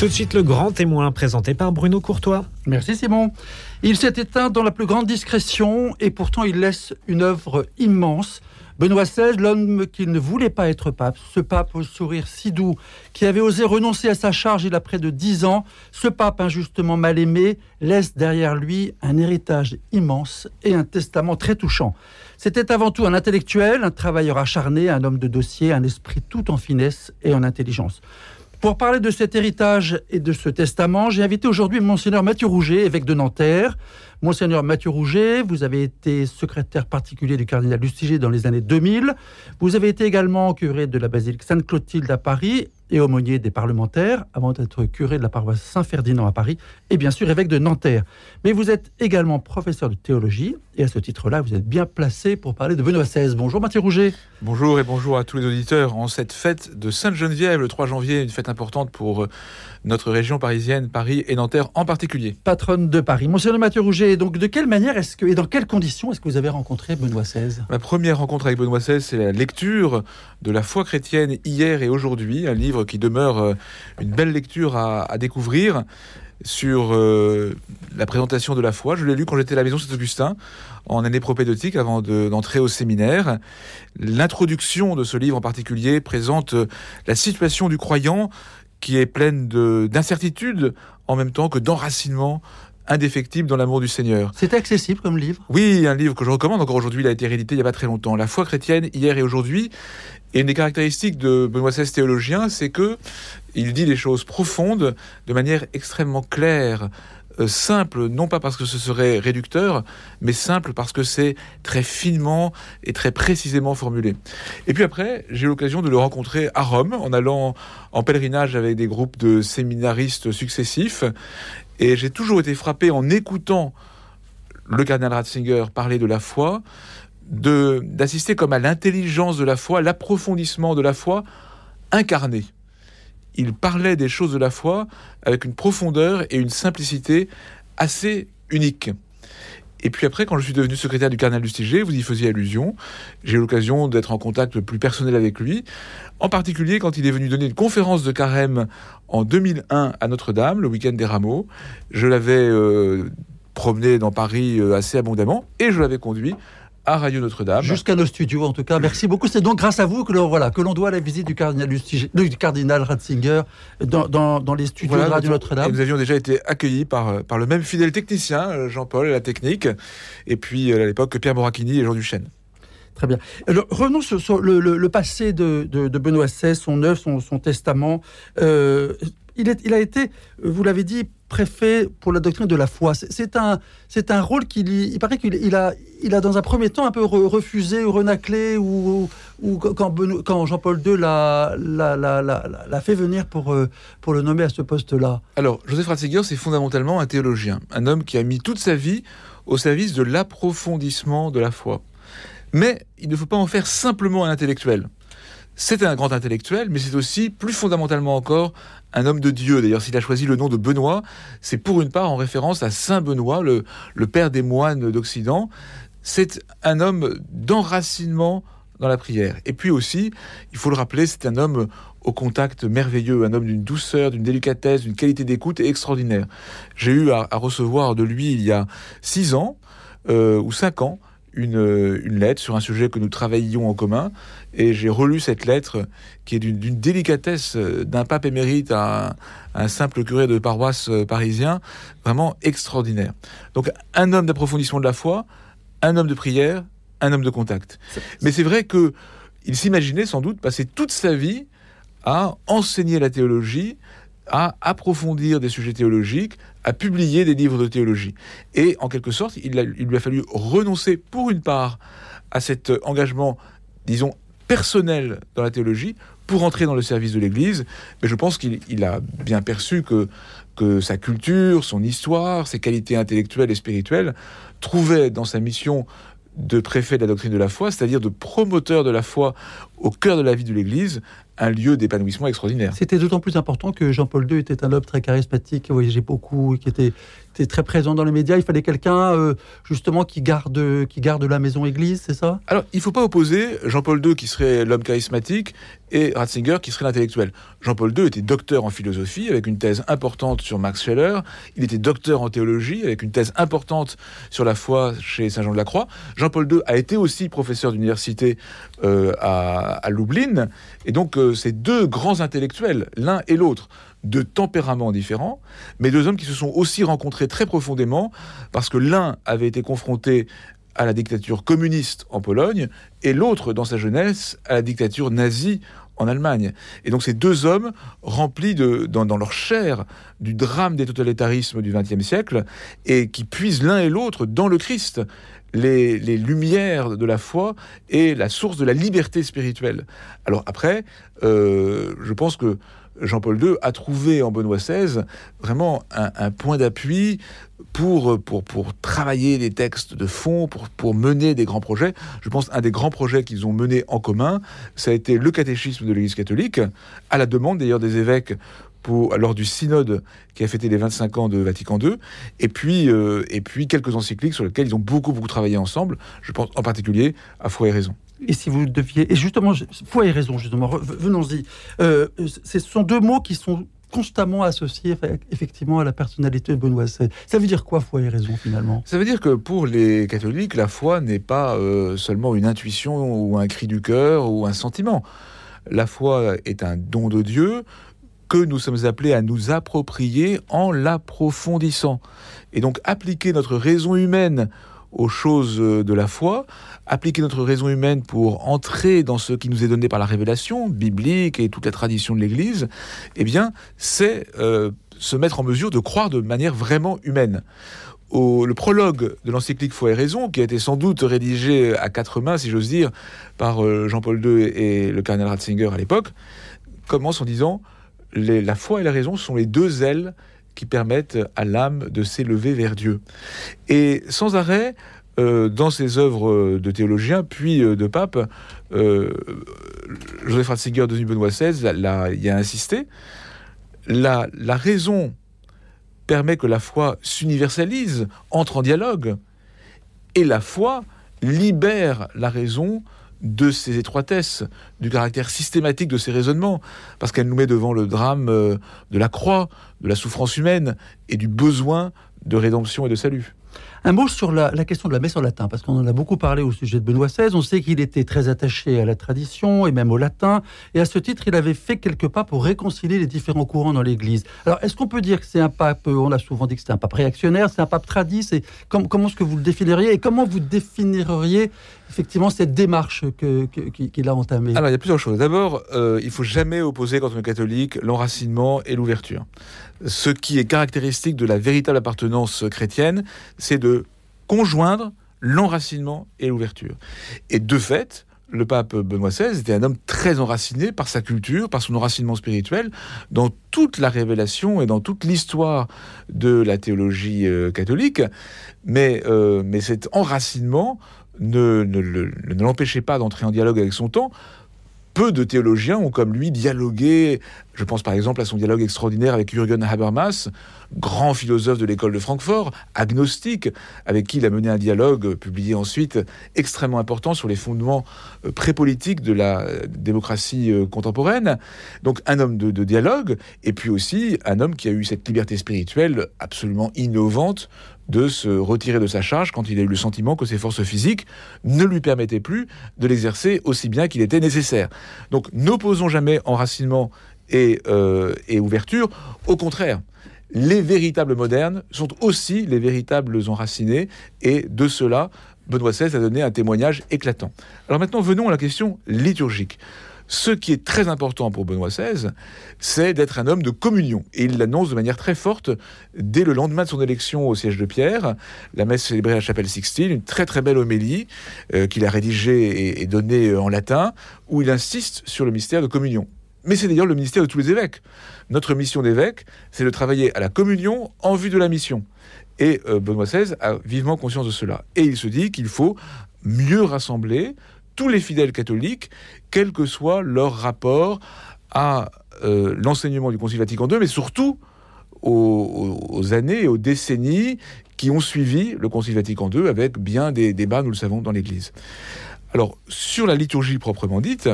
Tout de suite, le grand témoin présenté par Bruno Courtois. Merci Simon. Il s'est éteint dans la plus grande discrétion et pourtant il laisse une œuvre immense. Benoît XVI, l'homme qui ne voulait pas être pape, ce pape au sourire si doux, qui avait osé renoncer à sa charge il a près de dix ans, ce pape injustement mal aimé, laisse derrière lui un héritage immense et un testament très touchant. C'était avant tout un intellectuel, un travailleur acharné, un homme de dossier, un esprit tout en finesse et en intelligence. Pour parler de cet héritage et de ce testament, j'ai invité aujourd'hui Monseigneur Mathieu Rouget, évêque de Nanterre. Monseigneur Mathieu Rouget, vous avez été secrétaire particulier du cardinal Lustiger dans les années 2000. Vous avez été également curé de la basilique Sainte-Clotilde à Paris et aumônier des parlementaires avant d'être curé de la paroisse Saint-Ferdinand à Paris et bien sûr évêque de Nanterre. Mais vous êtes également professeur de théologie et à ce titre-là, vous êtes bien placé pour parler de Benoît XVI. Bonjour Mathieu Rouget. Bonjour et bonjour à tous les auditeurs. En cette fête de Sainte-Geneviève, le 3 janvier, une fête importante pour euh, notre région parisienne, Paris et Nanterre en particulier. Patronne de Paris. Monsieur Mathieu Rouget, donc de quelle manière est-ce que et dans quelles conditions est-ce que vous avez rencontré Benoît XVI Ma première rencontre avec Benoît XVI, c'est la lecture de la foi chrétienne hier et aujourd'hui, un livre qui demeure euh, une belle lecture à, découvrir sur euh, la présentation de la foi. Je l'ai lu quand j'étais à la maison Saint-Augustin en année propédeutique avant d'entrer au séminaire. L'introduction de ce livre en particulier présente euh, la situation du croyant qui est pleine d'incertitude en même temps que d'enracinement indéfectible dans l'amour du Seigneur. C'est accessible comme livre Oui, un livre que je recommande. Encore aujourd'hui, il a été réédité il n'y a pas très longtemps. La foi chrétienne, hier et aujourd'hui. Et une des caractéristiques de Benoît XVI théologien, c'est que il dit les choses profondes de manière extrêmement claire, euh, simple, non pas parce que ce serait réducteur, mais simple parce que c'est très finement et très précisément formulé. Et puis après, j'ai eu l'occasion de le rencontrer à Rome, en allant en pèlerinage avec des groupes de séminaristes successifs. Et j'ai toujours été frappé en écoutant le cardinal Ratzinger parler de la foi, d'assister comme à l'intelligence de la foi, l'approfondissement de la foi incarnée il parlait des choses de la foi avec une profondeur et une simplicité assez uniques. Et puis après, quand je suis devenu secrétaire du cardinal Lustiger, vous y faisiez allusion, j'ai eu l'occasion d'être en contact plus personnel avec lui, en particulier quand il est venu donner une conférence de carême en 2001 à Notre-Dame, le week-end des rameaux. Je l'avais euh, promené dans Paris euh, assez abondamment et je l'avais conduit à Radio Notre-Dame. Jusqu'à nos studios, en tout cas. Merci beaucoup. C'est donc grâce à vous que l'on voilà, que doit la visite du cardinal, du cardinal Ratzinger dans, dans, les studios de Radio Notre-Dame. Nous avions déjà été accueillis par, par le même fidèle technicien, euh, Jean-Paul, la technique, et puis euh, à l'époque Pierre Moracchini et Jean Duchesne. Très bien. Alors, revenons sur, le, passé de, de, Benoît XVI, son œuvre, son, son testament. Euh, il, est, il a été, vous l'avez dit, préfet pour la doctrine de la foi. C'est un, c'est un rôle qu'il, il paraît qu'il il a, il a dans un premier temps un peu refusé ou renaclé ou, ou quand, quand Jean-Paul II l'a, l'a, l'a, l'a, fait venir pour, euh, pour le nommer à ce poste-là. Alors, Joseph Ratzinger, c'est fondamentalement un théologien, un homme qui a mis toute sa vie au service de l'approfondissement de la foi. Mais il ne faut pas en faire simplement un intellectuel. C'est un grand intellectuel, mais c'est aussi, plus fondamentalement encore, un homme de Dieu. D'ailleurs, s'il a choisi le nom de Benoît, c'est pour une part en référence à Saint Benoît, le, père des moines d'Occident. C'est un homme d'enracinement dans la prière. Et puis aussi, il faut le rappeler, c'est un homme au contact merveilleux, un homme d'une douceur, d'une délicatesse, d'une qualité d'écoute extraordinaire. J'ai eu à, recevoir de lui il y a six ans euh, ou cinq ans une, une, lettre sur un sujet que nous travaillions en commun, et j'ai relu cette lettre qui est d'une délicatesse euh, d'un pape émérite à un, simple curé de paroisse euh, parisien, vraiment extraordinaire. Donc un homme d'approfondissement de la foi, un homme de prière, un homme de contact. Mais c'est vrai que il s'imaginait sans doute passer toute sa vie à enseigner la théologie, à approfondir des sujets théologiques, à publier des livres de théologie. Et en quelque sorte, il, il, lui a fallu renoncer pour une part à cet engagement, disons, personnel dans la théologie pour entrer dans le service de l'Église. Mais je pense qu'il a bien perçu que, que sa culture, son histoire, ses qualités intellectuelles et spirituelles trouvaient dans sa mission de préfet de la doctrine de la foi, c'est-à-dire de promoteur de la foi au cœur de la vie de l'Église, un lieu d'épanouissement extraordinaire. C'était d'autant plus important que Jean-Paul II était un homme très charismatique, qui voyageait beaucoup, qui était, était très présent dans les médias. Il fallait quelqu'un euh, justement qui garde, qui garde la maison église, c'est ça? Alors, il ne faut pas opposer Jean-Paul II qui serait l'homme charismatique et Ratzinger qui serait l'intellectuel. Jean-Paul II était docteur en philosophie avec une thèse importante sur Max Scheller. Il était docteur en théologie avec une thèse importante sur la foi chez Saint Jean de la Croix. Jean-Paul II a été aussi professeur d'université euh, à, Lublin. Et donc, euh, ces deux grands intellectuels, l'un et l'autre, de tempéraments différents, mais deux hommes qui se sont aussi rencontrés très profondément parce que l'un avait été confronté à la dictature communiste en Pologne et l'autre, dans sa jeunesse, à la dictature nazie en Allemagne. Et donc ces deux hommes, remplis de, dans, leur chair du drame des totalitarismes du XXe siècle, et qui puisent l'un et l'autre dans le Christ, les, lumières de la foi et la source de la liberté spirituelle. Alors après, euh, je pense que Jean-Paul II a trouvé en Benoît XVI vraiment un, point d'appui pour, pour, pour travailler des textes de fond, pour, pour mener des grands projets. Je pense un des grands projets qu'ils ont menés en commun, ça a été le catéchisme de l'Église catholique, à la demande d'ailleurs des évêques pour, lors du synode qui a fêté les 25 ans de Vatican II, et puis, euh, et puis quelques encycliques sur lesquelles ils ont beaucoup, beaucoup travaillé ensemble. Je pense en particulier à Foi et Raison. Et si vous deviez. Et justement, foi et raison, justement, venons-y. Euh, ce sont deux mots qui sont constamment associés effectivement à la personnalité de Benoît XVI. Ça veut dire quoi, foi et raison, finalement? Ça veut dire que pour les catholiques, la foi n'est pas euh, seulement une intuition ou un cri du cœur ou un sentiment. La foi est un don de Dieu que nous sommes appelés à nous approprier en l'approfondissant. Et donc appliquer notre raison humaine aux choses de la foi, appliquer notre raison humaine pour entrer dans ce qui nous est donné par la révélation biblique et toute la tradition de l'Église, eh bien, c'est euh, se mettre en mesure de croire de manière vraiment humaine. Au, le prologue de l'encyclique Foi et Raison, qui a été sans doute rédigé à quatre mains, si j'ose dire, par euh, Jean-Paul II et le cardinal Ratzinger à l'époque, commence en disant la foi et la raison sont les deux ailes qui permettent à l'âme de s'élever vers Dieu. Et sans arrêt, euh, dans ses œuvres de théologien, puis euh, de pape, euh, Joseph Ratzinger, devenu Benoît XVI, y a insisté. La, la raison permet que la foi s'universalise, entre en dialogue, et la foi libère la raison de ses étroitesses, du caractère systématique de ses raisonnements, parce qu'elle nous met devant le drame de la croix, de la souffrance humaine et du besoin de rédemption et de salut. Un mot sur la, question de la messe en latin, parce qu'on en a beaucoup parlé au sujet de Benoît XVI. On sait qu'il était très attaché à la tradition et même au latin. Et à ce titre, il avait fait quelques pas pour réconcilier les différents courants dans l'Église. Alors, est-ce qu'on peut dire que c'est un pape, on a souvent dit que c'est un pape réactionnaire, c'est un pape tradit Comment est-ce que vous le définiriez Et comment vous définiriez effectivement cette démarche qu'il a entamée Alors, il y a plusieurs choses. D'abord, euh, il faut jamais opposer, quand on est catholique, l'enracinement et l'ouverture ce qui est caractéristique de la véritable appartenance chrétienne, c'est de conjoindre l'enracinement et l'ouverture. Et de fait, le pape Benoît XVI était un homme très enraciné par sa culture, par son enracinement spirituel, dans toute la révélation et dans toute l'histoire de la théologie euh, catholique. Mais, euh, mais cet enracinement ne, ne l'empêchait pas d'entrer en dialogue avec son temps, peu de théologiens ont comme lui dialogué. Je pense par exemple à son dialogue extraordinaire avec Jürgen Habermas, grand philosophe de l'école de Francfort, agnostique, avec qui il a mené un dialogue publié ensuite extrêmement important sur les fondements euh, prépolitiques de la démocratie euh, contemporaine. Donc un homme de, de dialogue, et puis aussi un homme qui a eu cette liberté spirituelle absolument innovante de se retirer de sa charge quand il a eu le sentiment que ses forces physiques ne lui permettaient plus de l'exercer aussi bien qu'il était nécessaire. Donc n'opposons jamais enracinement et, euh, ouverture. Au contraire, les véritables modernes sont aussi les véritables enracinés, et de cela, Benoît XVI a donné un témoignage éclatant. Alors maintenant, venons à la question liturgique. Ce qui est très important pour Benoît XVI, c'est d'être un homme de communion. Et il l'annonce de manière très forte dès le lendemain de son élection au siège de Pierre, la messe célébrée à la chapelle Sixtine, une très très belle homélie euh, qu'il a rédigée et, donnée euh, en latin, où il insiste sur le mystère de communion. Mais c'est d'ailleurs le ministère de tous les évêques. Notre mission d'évêque, c'est de travailler à la communion en vue de la mission. Et euh, Benoît XVI a vivement conscience de cela. Et il se dit qu'il faut mieux rassembler tous les fidèles catholiques, quel que soit leur rapport à euh, l'enseignement du Concile Vatican II, mais surtout aux, années et aux décennies qui ont suivi le Concile Vatican II avec bien des débats, nous le savons, dans l'Église. Alors, sur la liturgie proprement dite,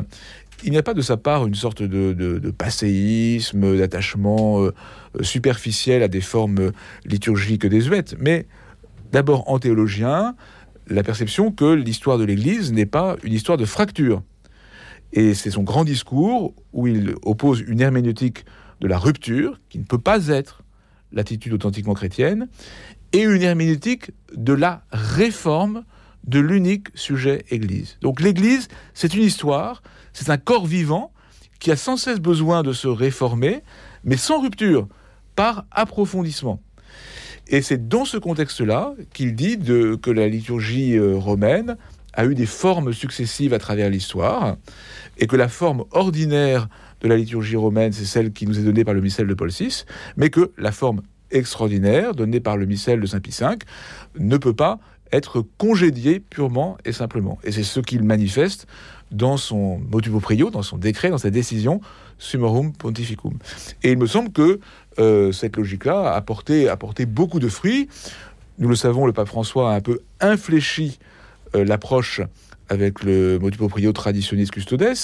il n'y a pas de sa part une sorte de, passéisme, d'attachement euh, superficiel à des formes liturgiques désuètes, mais d'abord en théologien, la perception que l'histoire de l'Église n'est pas une histoire de fracture. Et c'est son grand discours où il oppose une herméneutique de la rupture, qui ne peut pas être l'attitude authentiquement chrétienne, et une herméneutique de la réforme de l'unique sujet Église. Donc l'Église, c'est une histoire, c'est un corps vivant qui a sans cesse besoin de se réformer, mais sans rupture, par approfondissement. Et c'est dans ce contexte-là qu'il dit que la liturgie euh, romaine a eu des formes successives à travers l'histoire, et que la forme ordinaire de la liturgie romaine, c'est celle qui nous est donnée par le missel de Paul VI, mais que la forme extraordinaire donnée par le missel de Saint Pie V ne peut pas être congédiée purement et simplement. Et c'est ce qu'il manifeste dans son motu proprio, dans son décret, dans sa décision Summorum Pontificum. Et il me semble que euh, cette logique-là a porté, beaucoup de fruits. Nous le savons, le pape François a un peu infléchi euh, l'approche avec le motu proprio traditionis custodes,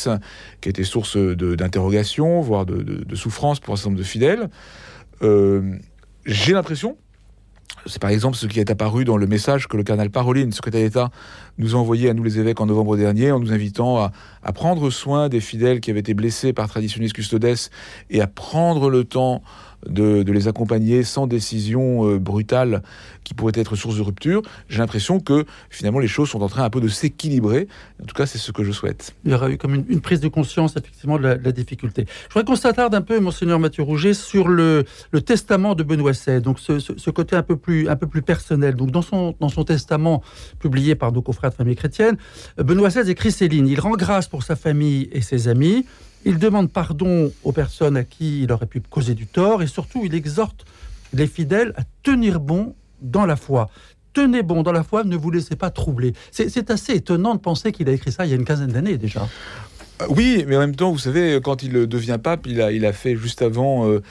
qui était source d'interrogation, voire de, souffrance pour un certain nombre de fidèles. Euh, j'ai l'impression, c'est par exemple ce qui est apparu dans le message que le cardinal Paroline, secrétaire d'État, nous a envoyé à nous les évêques en novembre dernier, en nous invitant à, prendre soin des fidèles qui avaient été blessés par traditionis custodes et à prendre le temps de, les accompagner sans décision euh, brutale qui pourrait être source de rupture, j'ai l'impression que finalement les choses sont en train un peu de s'équilibrer. En tout cas, c'est ce que je souhaite. Il y aura eu comme une, prise de conscience effectivement de la, difficulté. Je voudrais qu'on s'attarde un peu, monseigneur Mathieu Rouget, sur le, testament de Benoît XVI, donc ce, côté un peu plus, personnel. Donc dans son, dans son testament publié par nos confrères de famille chrétienne, Benoît XVI écrit ces lignes. Il rend grâce pour sa famille et ses amis. Il demande pardon aux personnes à qui il aurait pu causer du tort et surtout il exhorte les fidèles à tenir bon dans la foi. Tenez bon dans la foi, ne vous laissez pas troubler. C'est assez étonnant de penser qu'il a écrit ça il y a une quinzaine d'années déjà. Euh, oui, mais en même temps, vous savez, quand il devient pape, il a, fait juste avant euh,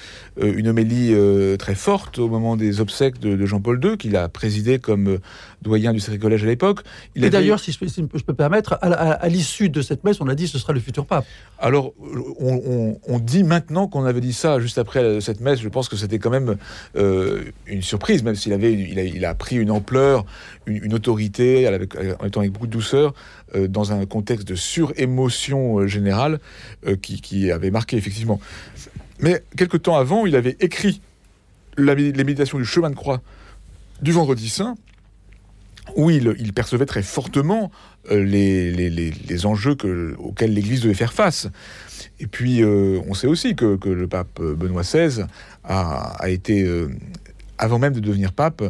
euh, une homélie très forte au moment des obsèques de, Jean-Paul II, qu'il a présidé comme doyen du Sacré Collège à l'époque. Et d'ailleurs, si, je, peux permettre, à, l'issue de cette messe, on a dit que ce sera le futur pape. Alors, on, dit maintenant qu'on avait dit ça juste après cette messe. Je pense que c'était quand même une surprise, même s'il avait, il a, pris une ampleur, une, autorité, avec, en étant avec beaucoup de douceur, dans un contexte de surémotion euh, général euh, qui, avait marqué effectivement. Mais quelque temps avant, il avait écrit la, les méditations du chemin de croix du vendredi saint, où il, percevait très fortement euh, les, enjeux auxquels l'Église devait faire face. Et puis, on sait aussi que, le pape Benoît XVI a, été, avant même de devenir pape,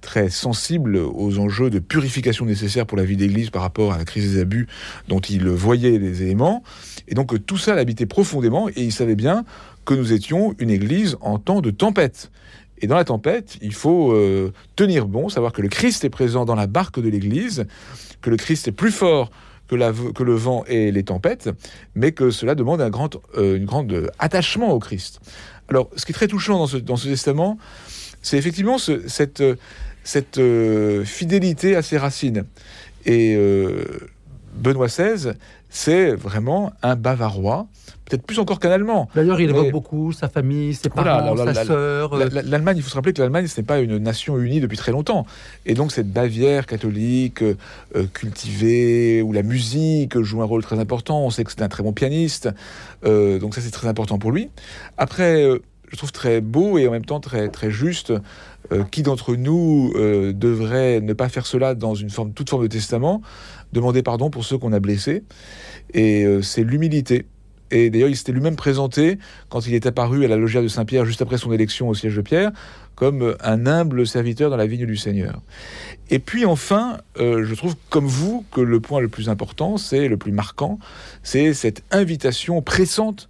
très sensible aux enjeux de purification nécessaires pour la vie d'Église par rapport à la crise des abus dont il voyait les éléments. Et donc tout ça l'habitait profondément et il savait bien que nous étions une Église en temps de tempête. Et dans la tempête, il faut euh, tenir bon, savoir que le Christ est présent dans la barque de l'Église, que le Christ est plus fort que, le vent et les tempêtes, mais que cela demande un grand, euh, attachement au Christ. Alors, ce qui est très touchant dans ce, testament, c'est effectivement ce, cette, euh, fidélité à ses racines. Et Benoît XVI, c'est vraiment un Bavarois, peut-être plus encore qu'un Allemand. D'ailleurs, il évoque beaucoup sa famille, ses parents, sa sœur. Euh. L'Allemagne, il faut se rappeler que l'Allemagne, ce n'est pas une nation unie depuis très longtemps. Et donc, cette Bavière catholique, cultivée, où la musique joue un rôle très important, on sait que c'est un très bon pianiste, donc ça, c'est très important pour lui. Après, je trouve très beau et en même temps très, très juste euh, qui d'entre nous euh, devrait ne pas faire cela dans une forme, toute forme de testament, demander pardon pour ceux qu'on a blessés. Et euh, c'est l'humilité. Et d'ailleurs, il s'était lui-même présenté, quand il est apparu à la loggia de Saint-Pierre, juste après son élection au siège de Pierre, comme un humble serviteur dans la vigne du Seigneur. Et puis enfin, je trouve comme vous que le point le plus important, c'est le plus marquant, c'est cette invitation pressante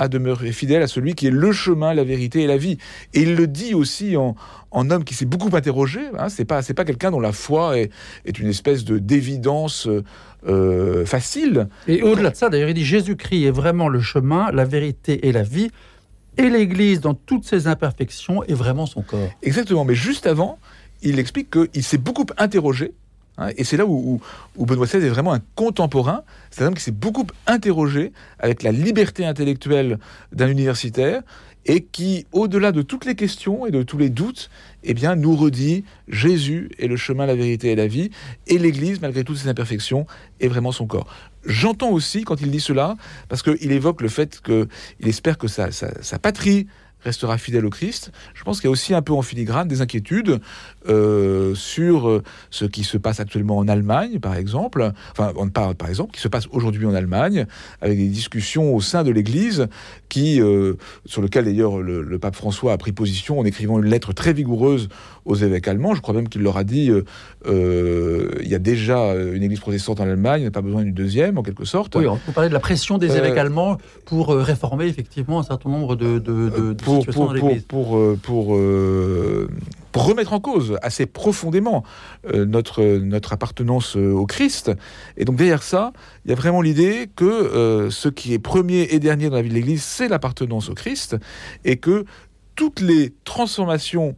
à demeurer fidèle à celui qui est le chemin, la vérité et la vie. Et il le dit aussi en, en homme qui s'est beaucoup interrogé. Hein, c'est pas c'est pas quelqu'un dont la foi est, est une espèce de d'évidence euh, facile. Et au-delà de ça, d'ailleurs, il dit Jésus-Christ est vraiment le chemin, la vérité et la vie. et l'Église, dans toutes ses imperfections, est vraiment son corps. Exactement, mais juste avant, il explique qu'il s'est beaucoup interrogé, et c'est là où, Benoît XVI est vraiment un contemporain, c'est un homme qui s'est beaucoup interrogé avec la liberté intellectuelle d'un universitaire, et qui, au-delà de toutes les questions et de tous les doutes, eh bien, nous redit Jésus est le chemin, la vérité et la vie, et l'Église, malgré toutes ses imperfections, est vraiment son corps. J'entends aussi, quand il dit cela, parce qu'il évoque le fait qu'il espère que sa patrie restera fidèle au Christ. Je pense qu'il y a aussi un peu en filigrane des inquiétudes euh, sur euh, ce qui se passe actuellement en Allemagne, par exemple. Enfin, on parle par exemple, qui se passe aujourd'hui en Allemagne, avec des discussions au sein de l'Église, qui, euh, sur lequel d'ailleurs le, pape François a pris position en écrivant une lettre très vigoureuse aux évêques allemands. Je crois même qu'il leur a dit il y a déjà une Église protestante en Allemagne, il n'y a pas besoin d'une deuxième, en quelque sorte. Oui, on peut parler de la pression des évêques allemands pour réformer effectivement un certain nombre de, de, de, pour, dans l'Église. Pour, pour, pour pour remettre en cause assez profondément euh, notre, notre appartenance euh, au Christ. Et donc derrière ça, il y a vraiment l'idée que euh, ce qui est premier et dernier dans la vie de l'Église, c'est l'appartenance au Christ, et que toutes les transformations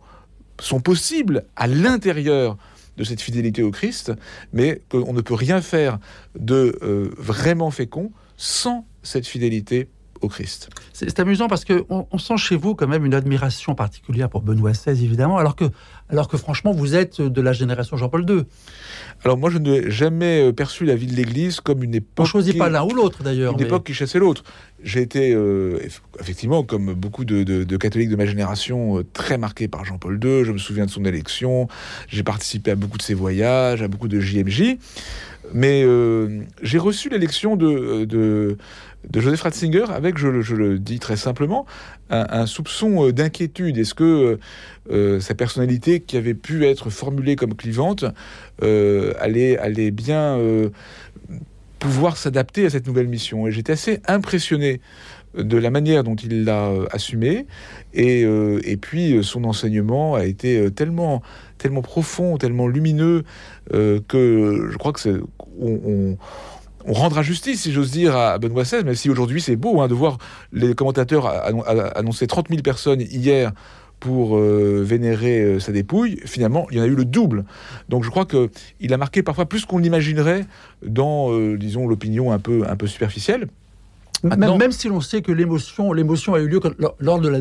sont possibles à l'intérieur de cette fidélité au Christ, mais qu'on ne peut rien faire de vraiment fécond sans cette fidélité au Christ. C'est amusant parce qu'on on sent chez vous quand même une admiration particulière pour Benoît XVI, évidemment, alors que, alors que franchement, vous êtes de la génération Jean-Paul II. Alors moi, je n'ai jamais euh, perçu la vie de l'Église comme une époque... On choisit pas l'un ou l'autre, d'ailleurs. Une époque qui chassait l'autre. J'ai été, euh, effectivement, comme beaucoup de, catholiques de ma génération, euh, très marqué par Jean-Paul II. Je me souviens de son élection. J'ai participé à beaucoup de ses voyages, à beaucoup de JMJ. Mais j'ai reçu l'élection de, de de Joseph Ratzinger avec, je, le dis très simplement, un, soupçon euh, d'inquiétude. Est-ce que euh, euh, sa personnalité, qui avait pu être formulée comme clivante, allait, bien pouvoir s'adapter à cette nouvelle mission? Et j'étais assez impressionné de la manière dont il l'a assumé, et, puis son enseignement a été tellement, tellement profond, tellement lumineux, que je crois que c'est... on, on rendra justice, si j'ose dire, à Benoît XVI, même si aujourd'hui c'est beau hein, de voir les commentateurs annoncer 30 000 personnes hier pour euh, vénérer euh, sa dépouille, finalement, il y en a eu le double. Donc je crois qu'il a marqué parfois plus qu'on l'imaginerait dans, euh, disons, l'opinion un peu, un peu superficielle. Même, si l'on sait que l'émotion, l'émotion a eu lieu lors de la,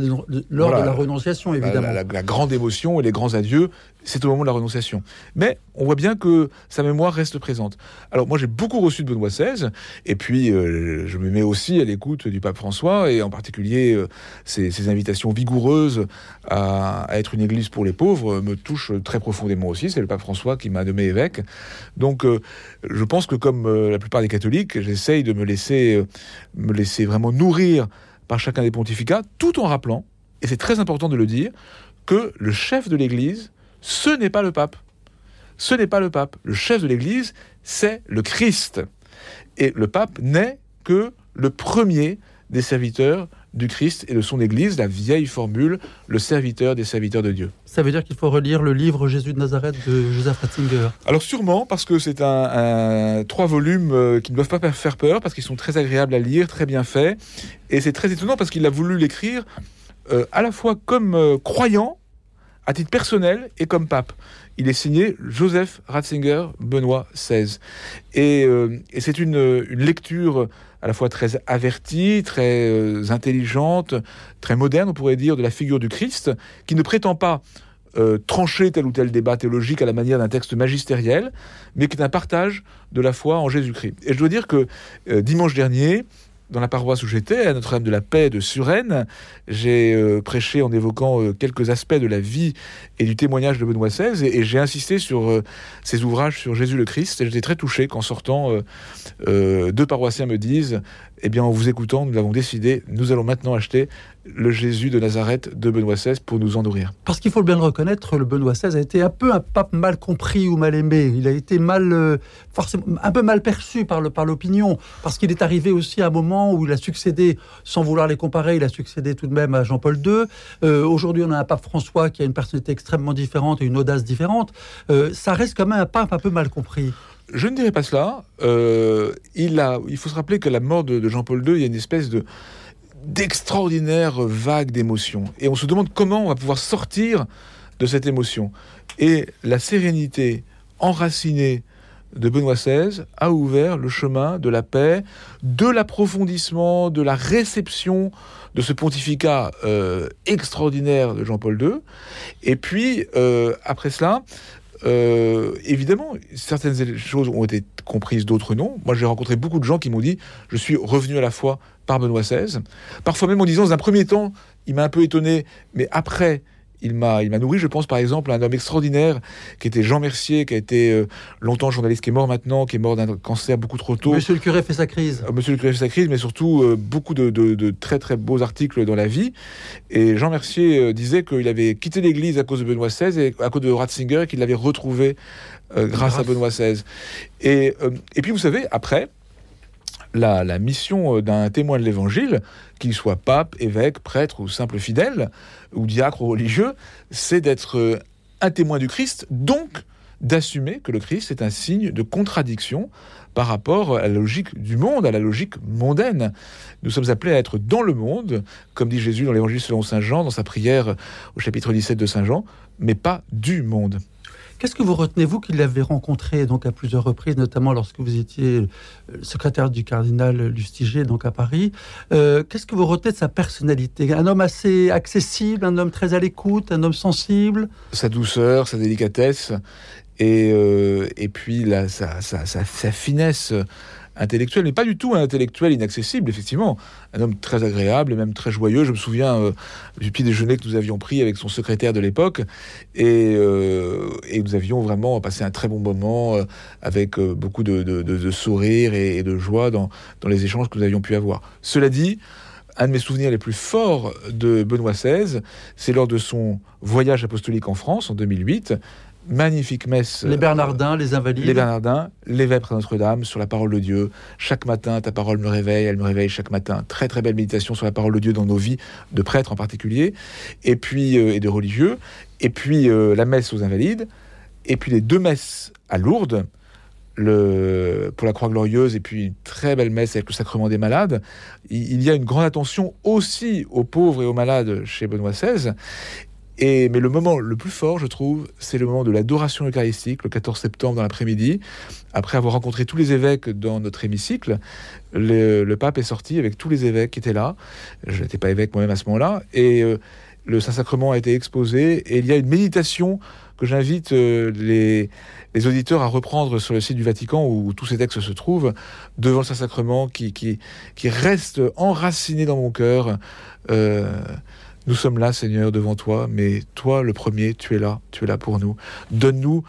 lors de la renonciation, évidemment. La, grande émotion et les grands adieux, c'est au moment de la renonciation. Mais on voit bien que sa mémoire reste présente. Alors moi j'ai beaucoup reçu de Benoît XVI, et puis euh, je me mets aussi à l'écoute du pape François, et en particulier euh, ses, invitations vigoureuses à, être une église pour les pauvres me touchent très profondément aussi. C'est le pape François qui m'a nommé évêque. Donc euh, je pense que comme la plupart des catholiques, j'essaye de me laisser laisser vraiment nourrir par chacun des pontificats, tout en rappelant, et c'est très important de le dire, que le chef de l'Église, ce n'est pas le pape. Ce n'est pas le pape. Le chef de l'Église, c'est le Christ. Et le pape n'est que le premier des serviteurs du Christ et de son Église, la vieille formule, le serviteur des serviteurs de Dieu. Ça veut dire qu'il faut relire le livre Jésus de Nazareth de Joseph Ratzinger Alors sûrement, parce que c'est un, trois volumes euh, qui ne doivent pas faire peur, parce qu'ils sont très agréables à lire, très bien faits, et c'est très étonnant parce qu'il a voulu l'écrire euh, à la fois comme euh, croyant, à titre personnel, et comme pape. Il est signé Joseph Ratzinger, Benoît XVI. Et, et c'est une, une lecture à la fois très avertie, très euh, intelligente, très moderne, on pourrait dire, de la figure du Christ, qui ne prétend pas euh, trancher tel ou tel débat théologique à la manière d'un texte magistériel, mais qui est un partage de la foi en Jésus-Christ. Et je dois dire que euh, dimanche dernier, dans la paroisse où j'étais, à Notre-Dame de la Paix de Suresnes, j'ai euh, prêché en évoquant euh, quelques aspects de la vie et du témoignage de Benoît XVI, et, j'ai insisté sur euh, ses ouvrages sur Jésus le Christ, j'étais très touché qu'en sortant, deux paroissiens me disent, eh bien, en vous écoutant, nous l'avons décidé, nous allons maintenant acheter le Jésus de Nazareth de Benoît XVI pour nous en nourrir. Parce qu'il faut bien le reconnaître, le Benoît XVI a été un peu un pape mal compris ou mal aimé. Il a été mal, euh, forcément, un peu mal perçu par, le, par l'opinion, parce qu'il est arrivé aussi à un moment où il a succédé, sans vouloir les comparer, il a succédé tout de même à Jean-Paul II. Euh, aujourd'hui, on a un pape François qui a une personnalité extrêmement différente et une audace différente. Euh, ça reste quand même un pape un peu mal compris. Je ne dirais pas cela. il, a, il faut se rappeler que la mort de, de Jean-Paul II, il y a une espèce de d'extraordinaires vagues d'émotions. Et on se demande comment on va pouvoir sortir de cette émotion. Et la sérénité enracinée de Benoît XVI a ouvert le chemin de la paix, de l'approfondissement, de la réception de ce pontificat euh, extraordinaire de Jean-Paul II. Et puis, euh, après cela, euh, évidemment, certaines choses ont été comprises, d'autres non. Moi, j'ai rencontré beaucoup de gens qui m'ont dit Je suis revenu à la foi par Benoît XVI. Parfois même en disant Dans un premier temps, il m'a un peu étonné, mais après, il m'a, il m'a nourri, je pense par exemple à un homme extraordinaire qui était Jean Mercier, qui a été euh, longtemps journaliste, qui est mort maintenant, qui est mort d'un cancer beaucoup trop tôt. Monsieur le curé fait sa crise. Euh, Monsieur le curé fait sa crise, mais surtout euh, beaucoup de, de, de, très très beaux articles dans la vie. Et Jean Mercier disait qu'il avait quitté l'Église à cause de Benoît XVI et à cause de Ratzinger, qu'il l'avait retrouvé grâce, grâce, à Benoît XVI. Et, et puis vous savez, après, la, mission euh, d'un témoin de l'Évangile, qu'il soit pape, évêque, prêtre ou simple fidèle, ou diacre ou religieux, c'est d'être euh, un témoin du Christ, donc d'assumer que le Christ est un signe de contradiction par rapport à la logique du monde, à la logique mondaine. Nous sommes appelés à être dans le monde, comme dit Jésus dans l'Évangile selon Saint Jean, dans sa prière au chapitre 17 de Saint Jean, mais pas du monde. Qu'est-ce que vous retenez, vous, qui l'avez rencontré donc à plusieurs reprises, notamment lorsque vous étiez euh, secrétaire du cardinal Lustiger, donc à Paris euh, Qu'est-ce que vous retenez de sa personnalité? Un homme assez accessible, un homme très à l'écoute, un homme sensible? Sa douceur, sa délicatesse, et, euh, et puis la, sa, sa, sa, sa finesse intellectuel, mais pas du tout un intellectuel inaccessible, effectivement. Un homme très agréable et même très joyeux. Je me souviens euh, du petit déjeuner que nous avions pris avec son secrétaire de l'époque. Et, euh, nous avions vraiment passé un très bon moment euh, avec beaucoup de, sourires et, de joie dans, dans les échanges que nous avions pu avoir. Cela dit, un de mes souvenirs les plus forts de Benoît XVI, c'est lors de son voyage apostolique en France en 2008 magnifique messe. Les Bernardins, les Invalides. Les Bernardins, l'évêque à Notre-Dame, sur la parole de Dieu. Chaque matin, ta parole me réveille, elle me réveille chaque matin. Très très belle méditation sur la parole de Dieu dans nos vies, de prêtres en particulier, et puis euh, et de religieux. Et puis euh, la messe aux Invalides, et puis les deux messes à Lourdes. Le, pour la Croix Glorieuse et puis une très belle messe avec le sacrement des malades. Il, y a une grande attention aussi aux pauvres et aux malades chez Benoît XVI mais le moment le plus fort, je trouve, c'est le moment de l'adoration eucharistique, le 14 septembre dans l'après-midi. Après avoir rencontré tous les évêques dans notre hémicycle, le, pape est sorti avec tous les évêques qui étaient là. Je n'étais pas évêque moi-même à ce moment-là. Et euh, le Saint-Sacrement a été exposé. Et il y a une méditation que j'invite euh, les, auditeurs à reprendre sur le site du Vatican où tous ces textes se trouvent, devant le Saint-Sacrement qui, qui, reste enraciné dans mon cœur. Euh, nous sommes là, Seigneur, devant toi, mais toi, le premier, tu es là, tu es là pour nous. Donne-nous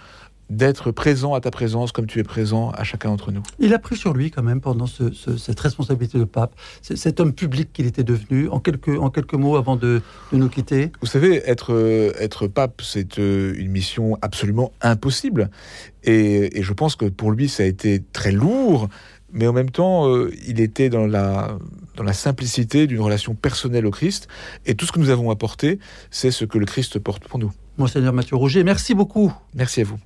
d'être présent à ta présence comme tu es présent à chacun d'entre nous. Il a pris sur lui quand même pendant cette responsabilité de pape, cet homme public qu'il était devenu, en quelques, en quelques mots avant de, nous quitter. Vous savez, être, être pape, c'est euh, une mission absolument impossible. Et, et, je pense que pour lui, ça a été très lourd, mais en même temps, euh, il était dans la, dans la simplicité d'une relation personnelle au Christ. Et tout ce que nous avons apporté, c'est ce que le Christ porte pour nous. Monseigneur Mathieu Roger, merci beaucoup. Merci à vous.